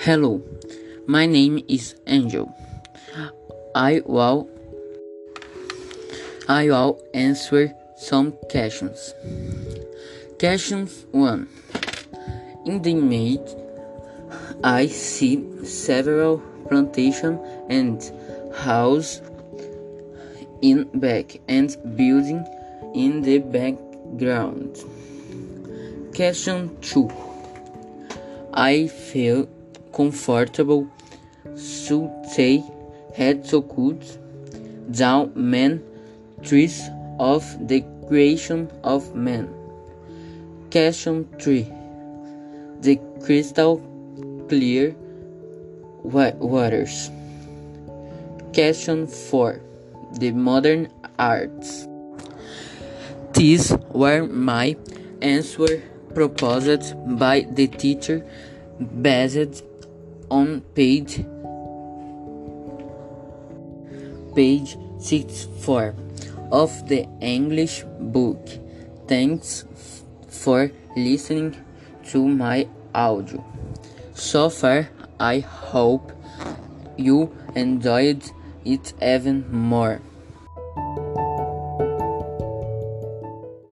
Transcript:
Hello, my name is Angel. I will I will answer some questions. Questions 1. In the image, I see several plantation and house in back and building in the background. Question 2. I feel comfortable should say head so good down man trees of the creation of man. Question 3. The crystal clear wa- waters. Question 4. The modern arts. These were my answers proposed by the teacher based on page page 64 of the English book. Thanks for listening to my audio. So far, I hope you enjoyed it even more.